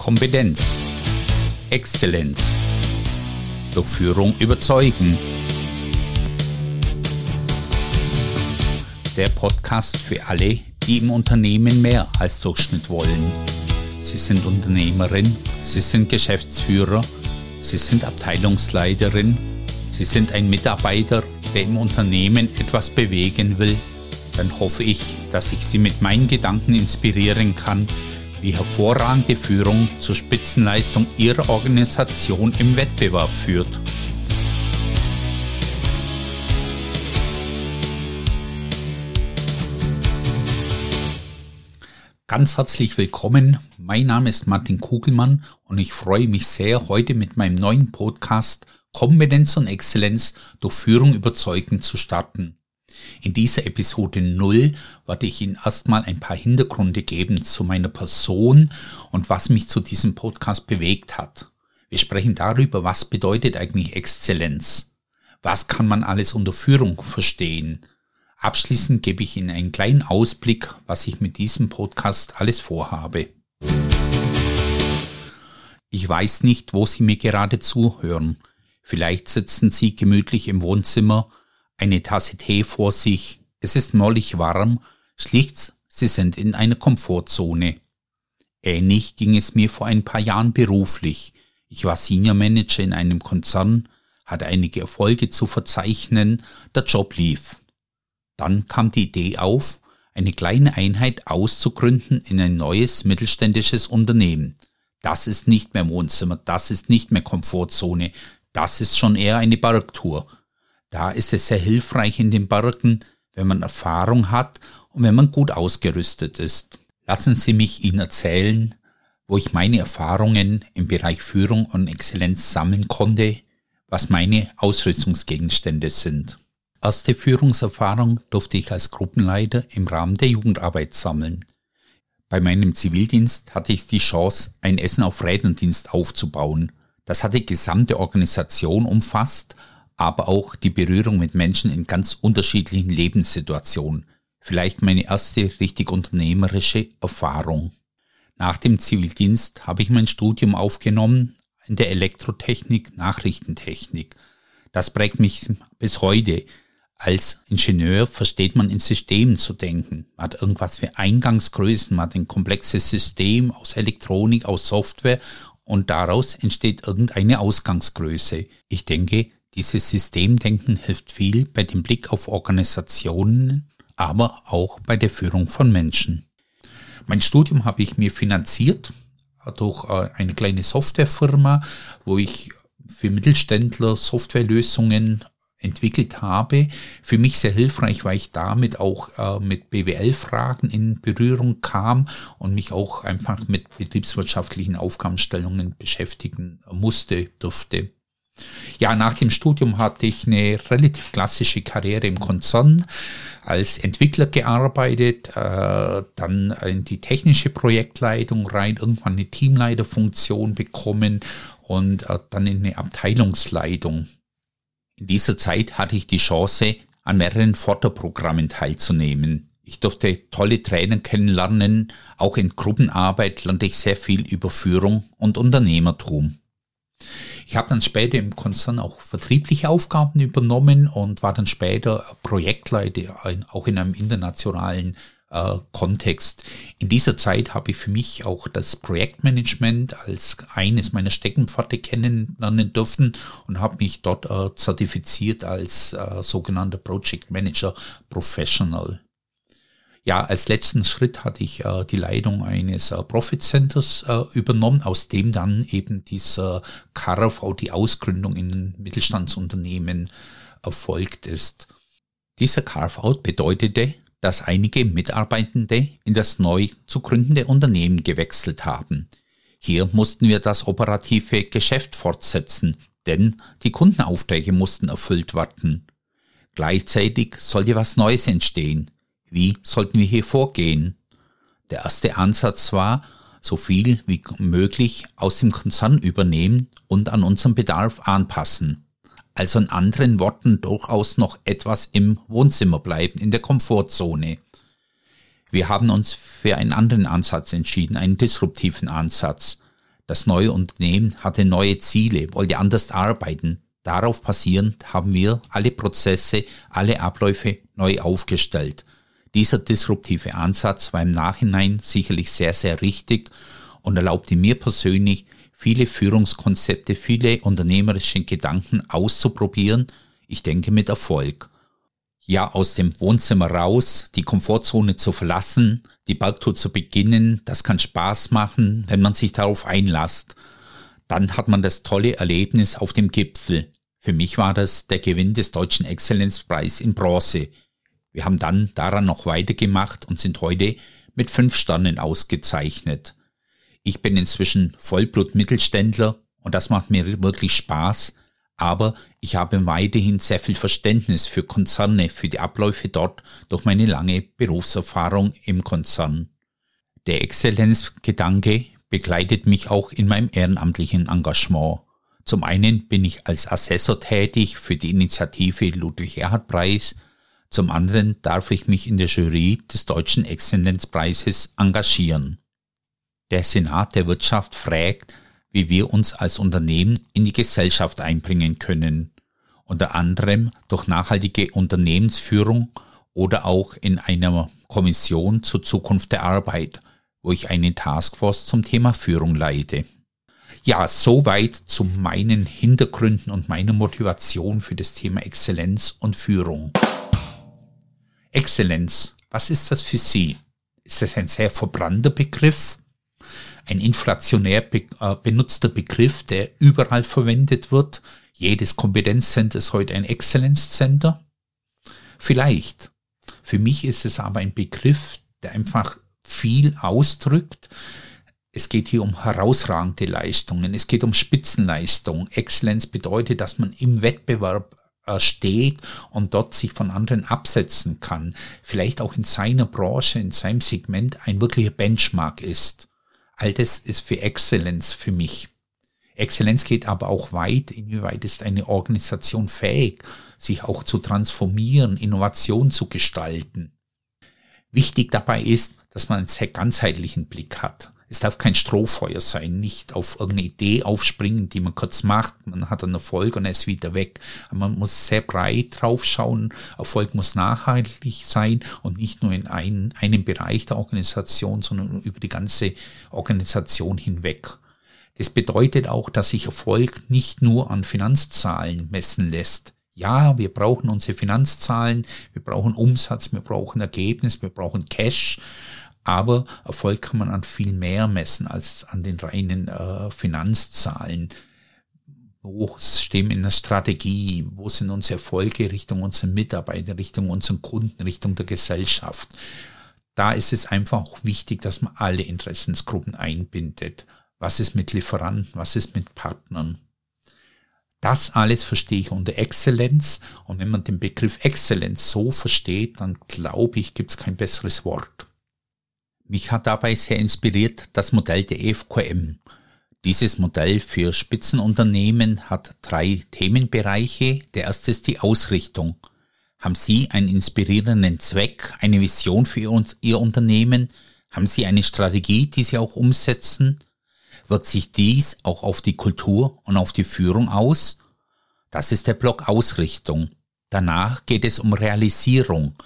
Kompetenz, Exzellenz, durch Führung überzeugen. Der Podcast für alle, die im Unternehmen mehr als Durchschnitt wollen. Sie sind Unternehmerin, Sie sind Geschäftsführer, Sie sind Abteilungsleiterin, Sie sind ein Mitarbeiter, der im Unternehmen etwas bewegen will. Dann hoffe ich, dass ich Sie mit meinen Gedanken inspirieren kann, wie hervorragende Führung zur Spitzenleistung Ihrer Organisation im Wettbewerb führt. Ganz herzlich willkommen. Mein Name ist Martin Kugelmann und ich freue mich sehr, heute mit meinem neuen Podcast Kompetenz und Exzellenz durch Führung überzeugend zu starten. In dieser Episode 0 werde ich Ihnen erstmal ein paar Hintergründe geben zu meiner Person und was mich zu diesem Podcast bewegt hat. Wir sprechen darüber, was bedeutet eigentlich Exzellenz? Was kann man alles unter Führung verstehen? Abschließend gebe ich Ihnen einen kleinen Ausblick, was ich mit diesem Podcast alles vorhabe. Ich weiß nicht, wo Sie mir gerade zuhören. Vielleicht sitzen Sie gemütlich im Wohnzimmer eine Tasse Tee vor sich, es ist mollig warm, schlicht, sie sind in einer Komfortzone. Ähnlich ging es mir vor ein paar Jahren beruflich. Ich war Senior Manager in einem Konzern, hatte einige Erfolge zu verzeichnen, der Job lief. Dann kam die Idee auf, eine kleine Einheit auszugründen in ein neues mittelständisches Unternehmen. Das ist nicht mehr Wohnzimmer, das ist nicht mehr Komfortzone, das ist schon eher eine Bergtour. Da ist es sehr hilfreich in den Bergen, wenn man Erfahrung hat und wenn man gut ausgerüstet ist. Lassen Sie mich Ihnen erzählen, wo ich meine Erfahrungen im Bereich Führung und Exzellenz sammeln konnte, was meine Ausrüstungsgegenstände sind. Erste Führungserfahrung durfte ich als Gruppenleiter im Rahmen der Jugendarbeit sammeln. Bei meinem Zivildienst hatte ich die Chance, ein Essen auf Räderndienst aufzubauen. Das hat die gesamte Organisation umfasst aber auch die Berührung mit Menschen in ganz unterschiedlichen Lebenssituationen. Vielleicht meine erste richtig unternehmerische Erfahrung. Nach dem Zivildienst habe ich mein Studium aufgenommen in der Elektrotechnik, Nachrichtentechnik. Das prägt mich bis heute. Als Ingenieur versteht man in Systemen zu denken. Man hat irgendwas für Eingangsgrößen, man hat ein komplexes System aus Elektronik, aus Software und daraus entsteht irgendeine Ausgangsgröße. Ich denke, dieses Systemdenken hilft viel bei dem Blick auf Organisationen, aber auch bei der Führung von Menschen. Mein Studium habe ich mir finanziert durch äh, eine kleine Softwarefirma, wo ich für Mittelständler Softwarelösungen entwickelt habe. Für mich sehr hilfreich, weil ich damit auch äh, mit BWL-Fragen in Berührung kam und mich auch einfach mit betriebswirtschaftlichen Aufgabenstellungen beschäftigen musste, durfte. Ja, nach dem Studium hatte ich eine relativ klassische Karriere im Konzern als Entwickler gearbeitet, äh, dann in die technische Projektleitung rein, irgendwann eine Teamleiterfunktion bekommen und äh, dann in eine Abteilungsleitung. In dieser Zeit hatte ich die Chance, an mehreren Förderprogrammen teilzunehmen. Ich durfte tolle Trainer kennenlernen, auch in Gruppenarbeit lernte ich sehr viel über Führung und Unternehmertum. Ich habe dann später im Konzern auch vertriebliche Aufgaben übernommen und war dann später Projektleiter, auch in einem internationalen äh, Kontext. In dieser Zeit habe ich für mich auch das Projektmanagement als eines meiner Steckenpferde kennenlernen dürfen und habe mich dort äh, zertifiziert als äh, sogenannter Project Manager Professional. Ja, als letzten Schritt hatte ich äh, die Leitung eines äh, Profit Centers äh, übernommen, aus dem dann eben dieser KRV, die Ausgründung in Mittelstandsunternehmen erfolgt ist. Dieser Carve-out bedeutete, dass einige Mitarbeitende in das neu zu gründende Unternehmen gewechselt haben. Hier mussten wir das operative Geschäft fortsetzen, denn die Kundenaufträge mussten erfüllt werden. Gleichzeitig sollte was Neues entstehen. Wie sollten wir hier vorgehen? Der erste Ansatz war, so viel wie möglich aus dem Konzern übernehmen und an unseren Bedarf anpassen. Also in anderen Worten durchaus noch etwas im Wohnzimmer bleiben, in der Komfortzone. Wir haben uns für einen anderen Ansatz entschieden, einen disruptiven Ansatz. Das neue Unternehmen hatte neue Ziele, wollte anders arbeiten. Darauf basierend haben wir alle Prozesse, alle Abläufe neu aufgestellt. Dieser disruptive Ansatz war im Nachhinein sicherlich sehr, sehr richtig und erlaubte mir persönlich, viele Führungskonzepte, viele unternehmerische Gedanken auszuprobieren, ich denke mit Erfolg. Ja, aus dem Wohnzimmer raus, die Komfortzone zu verlassen, die Bergtour zu beginnen, das kann Spaß machen, wenn man sich darauf einlasst. Dann hat man das tolle Erlebnis auf dem Gipfel. Für mich war das der Gewinn des Deutschen Exzellenzpreis in Bronze. Wir haben dann daran noch weitergemacht und sind heute mit fünf Sternen ausgezeichnet. Ich bin inzwischen Vollblut-Mittelständler und das macht mir wirklich Spaß, aber ich habe weiterhin sehr viel Verständnis für Konzerne, für die Abläufe dort durch meine lange Berufserfahrung im Konzern. Der Exzellenzgedanke begleitet mich auch in meinem ehrenamtlichen Engagement. Zum einen bin ich als Assessor tätig für die Initiative Ludwig Erhard Preis, zum anderen darf ich mich in der Jury des Deutschen Exzellenzpreises engagieren. Der Senat der Wirtschaft fragt, wie wir uns als Unternehmen in die Gesellschaft einbringen können, unter anderem durch nachhaltige Unternehmensführung oder auch in einer Kommission zur Zukunft der Arbeit, wo ich eine Taskforce zum Thema Führung leite. Ja, soweit zu meinen Hintergründen und meiner Motivation für das Thema Exzellenz und Führung. Exzellenz, was ist das für Sie? Ist das ein sehr verbrannter Begriff? ein inflationär be äh, benutzter Begriff, der überall verwendet wird. Jedes Kompetenzcenter ist heute ein Exzellenzcenter. Vielleicht. Für mich ist es aber ein Begriff, der einfach viel ausdrückt. Es geht hier um herausragende Leistungen, es geht um Spitzenleistung. Exzellenz bedeutet, dass man im Wettbewerb steht und dort sich von anderen absetzen kann. Vielleicht auch in seiner Branche, in seinem Segment ein wirklicher Benchmark ist. All das ist für Exzellenz für mich. Exzellenz geht aber auch weit. Inwieweit ist eine Organisation fähig, sich auch zu transformieren, Innovation zu gestalten? Wichtig dabei ist, dass man einen sehr ganzheitlichen Blick hat. Es darf kein Strohfeuer sein, nicht auf irgendeine Idee aufspringen, die man kurz macht, man hat einen Erfolg und er ist wieder weg. man muss sehr breit drauf schauen. Erfolg muss nachhaltig sein und nicht nur in ein, einem Bereich der Organisation, sondern über die ganze Organisation hinweg. Das bedeutet auch, dass sich Erfolg nicht nur an Finanzzahlen messen lässt. Ja, wir brauchen unsere Finanzzahlen, wir brauchen Umsatz, wir brauchen Ergebnis, wir brauchen Cash, aber Erfolg kann man an viel mehr messen als an den reinen äh, Finanzzahlen. Wo stehen wir in der Strategie? Wo sind unsere Erfolge Richtung unserer Mitarbeiter, Richtung unseren Kunden, Richtung der Gesellschaft? Da ist es einfach auch wichtig, dass man alle Interessensgruppen einbindet. Was ist mit Lieferanten? Was ist mit Partnern? Das alles verstehe ich unter Exzellenz. Und wenn man den Begriff Exzellenz so versteht, dann glaube ich, gibt es kein besseres Wort. Mich hat dabei sehr inspiriert das Modell der EFQM. Dieses Modell für Spitzenunternehmen hat drei Themenbereiche. Der erste ist die Ausrichtung. Haben Sie einen inspirierenden Zweck, eine Vision für Ihr Unternehmen? Haben Sie eine Strategie, die Sie auch umsetzen? Wird sich dies auch auf die Kultur und auf die Führung aus? Das ist der Block Ausrichtung. Danach geht es um Realisierung.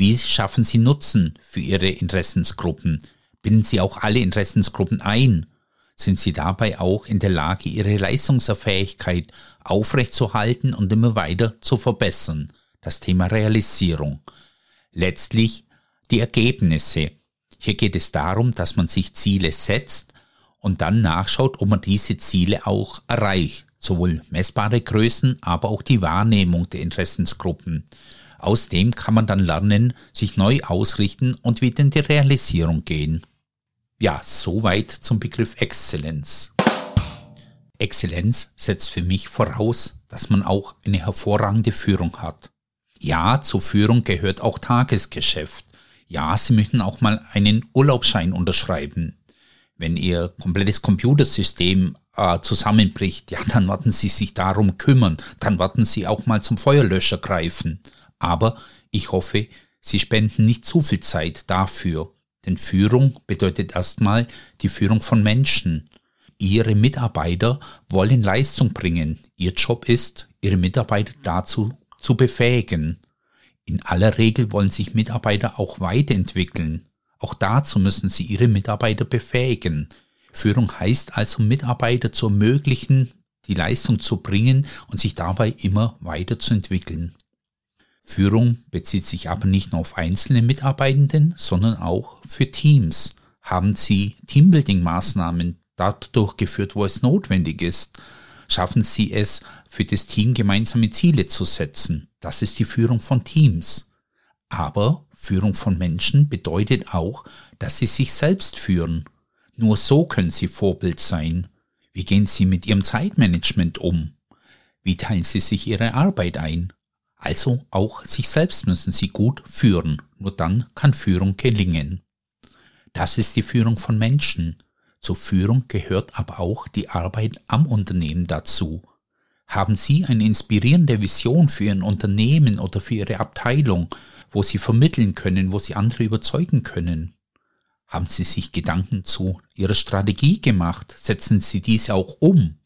Wie schaffen Sie Nutzen für Ihre Interessensgruppen? Binden Sie auch alle Interessensgruppen ein? Sind Sie dabei auch in der Lage, Ihre Leistungsfähigkeit aufrechtzuerhalten und immer weiter zu verbessern? Das Thema Realisierung. Letztlich die Ergebnisse. Hier geht es darum, dass man sich Ziele setzt und dann nachschaut, ob man diese Ziele auch erreicht. Sowohl messbare Größen, aber auch die Wahrnehmung der Interessensgruppen. Aus dem kann man dann lernen, sich neu ausrichten und wieder in die Realisierung gehen. Ja, soweit zum Begriff Exzellenz. Exzellenz setzt für mich voraus, dass man auch eine hervorragende Führung hat. Ja, zur Führung gehört auch Tagesgeschäft. Ja, Sie möchten auch mal einen Urlaubsschein unterschreiben. Wenn Ihr komplettes Computersystem äh, zusammenbricht, ja, dann werden Sie sich darum kümmern. Dann werden Sie auch mal zum Feuerlöscher greifen. Aber ich hoffe, Sie spenden nicht zu viel Zeit dafür. Denn Führung bedeutet erstmal die Führung von Menschen. Ihre Mitarbeiter wollen Leistung bringen. Ihr Job ist, Ihre Mitarbeiter dazu zu befähigen. In aller Regel wollen sich Mitarbeiter auch weiterentwickeln. Auch dazu müssen Sie Ihre Mitarbeiter befähigen. Führung heißt also Mitarbeiter zu ermöglichen, die Leistung zu bringen und sich dabei immer weiterzuentwickeln. Führung bezieht sich aber nicht nur auf einzelne Mitarbeitenden, sondern auch für Teams. Haben Sie Teambuilding-Maßnahmen dort durchgeführt, wo es notwendig ist? Schaffen Sie es, für das Team gemeinsame Ziele zu setzen? Das ist die Führung von Teams. Aber Führung von Menschen bedeutet auch, dass sie sich selbst führen. Nur so können sie Vorbild sein. Wie gehen sie mit ihrem Zeitmanagement um? Wie teilen sie sich ihre Arbeit ein? Also auch sich selbst müssen sie gut führen. Nur dann kann Führung gelingen. Das ist die Führung von Menschen. Zur Führung gehört aber auch die Arbeit am Unternehmen dazu. Haben Sie eine inspirierende Vision für Ihr Unternehmen oder für Ihre Abteilung, wo Sie vermitteln können, wo Sie andere überzeugen können? Haben Sie sich Gedanken zu Ihrer Strategie gemacht? Setzen Sie diese auch um?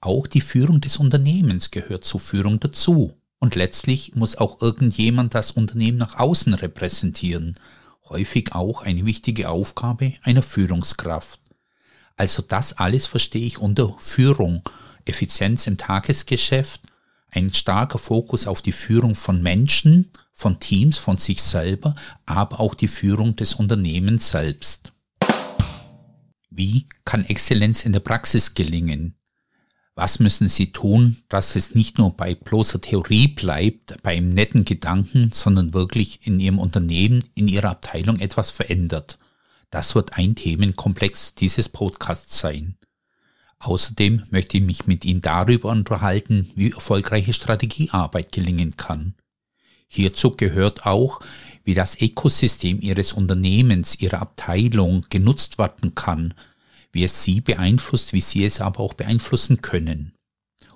Auch die Führung des Unternehmens gehört zur Führung dazu. Und letztlich muss auch irgendjemand das Unternehmen nach außen repräsentieren. Häufig auch eine wichtige Aufgabe einer Führungskraft. Also das alles verstehe ich unter Führung, Effizienz im Tagesgeschäft, ein starker Fokus auf die Führung von Menschen, von Teams, von sich selber, aber auch die Führung des Unternehmens selbst. Wie kann Exzellenz in der Praxis gelingen? Was müssen Sie tun, dass es nicht nur bei bloßer Theorie bleibt, bei einem netten Gedanken, sondern wirklich in Ihrem Unternehmen, in Ihrer Abteilung etwas verändert? Das wird ein Themenkomplex dieses Podcasts sein. Außerdem möchte ich mich mit Ihnen darüber unterhalten, wie erfolgreiche Strategiearbeit gelingen kann. Hierzu gehört auch, wie das Ökosystem Ihres Unternehmens, Ihrer Abteilung genutzt werden kann, wie es Sie beeinflusst, wie Sie es aber auch beeinflussen können.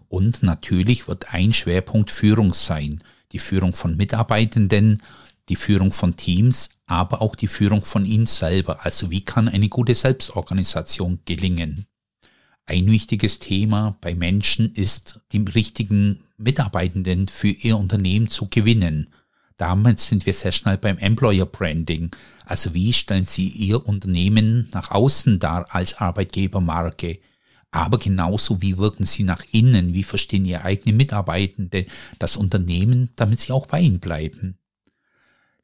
Und natürlich wird ein Schwerpunkt Führung sein, die Führung von Mitarbeitenden, die Führung von Teams, aber auch die Führung von Ihnen selber. Also wie kann eine gute Selbstorganisation gelingen? Ein wichtiges Thema bei Menschen ist, die richtigen Mitarbeitenden für ihr Unternehmen zu gewinnen. Damit sind wir sehr schnell beim Employer Branding. Also wie stellen Sie Ihr Unternehmen nach außen dar als Arbeitgebermarke? Aber genauso wie wirken Sie nach innen? Wie verstehen Ihre eigenen Mitarbeitende das Unternehmen, damit sie auch bei Ihnen bleiben?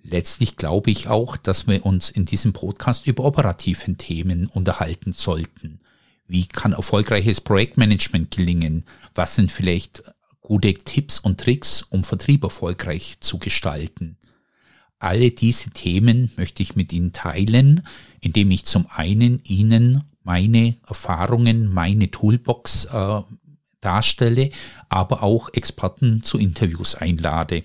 Letztlich glaube ich auch, dass wir uns in diesem Podcast über operativen Themen unterhalten sollten. Wie kann erfolgreiches Projektmanagement gelingen? Was sind vielleicht gute Tipps und Tricks, um Vertrieb erfolgreich zu gestalten? Alle diese Themen möchte ich mit Ihnen teilen, indem ich zum einen Ihnen meine Erfahrungen, meine Toolbox äh, darstelle, aber auch Experten zu Interviews einlade.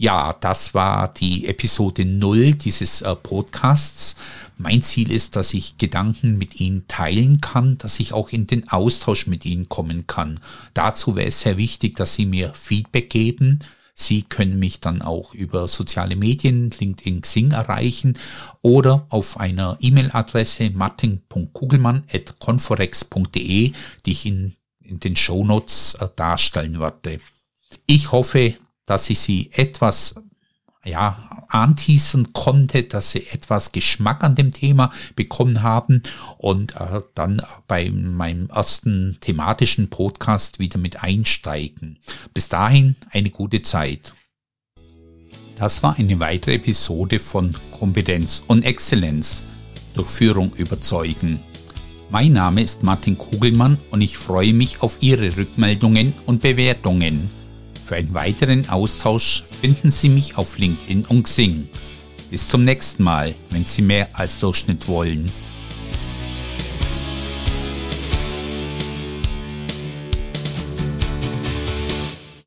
Ja, das war die Episode 0 dieses äh, Podcasts. Mein Ziel ist, dass ich Gedanken mit Ihnen teilen kann, dass ich auch in den Austausch mit Ihnen kommen kann. Dazu wäre es sehr wichtig, dass Sie mir Feedback geben. Sie können mich dann auch über soziale Medien, LinkedIn, Xing erreichen oder auf einer E-Mail-Adresse martin.kugelmann.conforex.de, die ich in, in den Shownotes äh, darstellen werde. Ich hoffe, dass ich sie etwas ja, anteasen konnte, dass sie etwas Geschmack an dem Thema bekommen haben und äh, dann bei meinem ersten thematischen Podcast wieder mit einsteigen. Bis dahin eine gute Zeit. Das war eine weitere Episode von Kompetenz und Exzellenz durch Führung überzeugen. Mein Name ist Martin Kugelmann und ich freue mich auf Ihre Rückmeldungen und Bewertungen. Für einen weiteren Austausch finden Sie mich auf LinkedIn und Xing. Bis zum nächsten Mal, wenn Sie mehr als Durchschnitt wollen.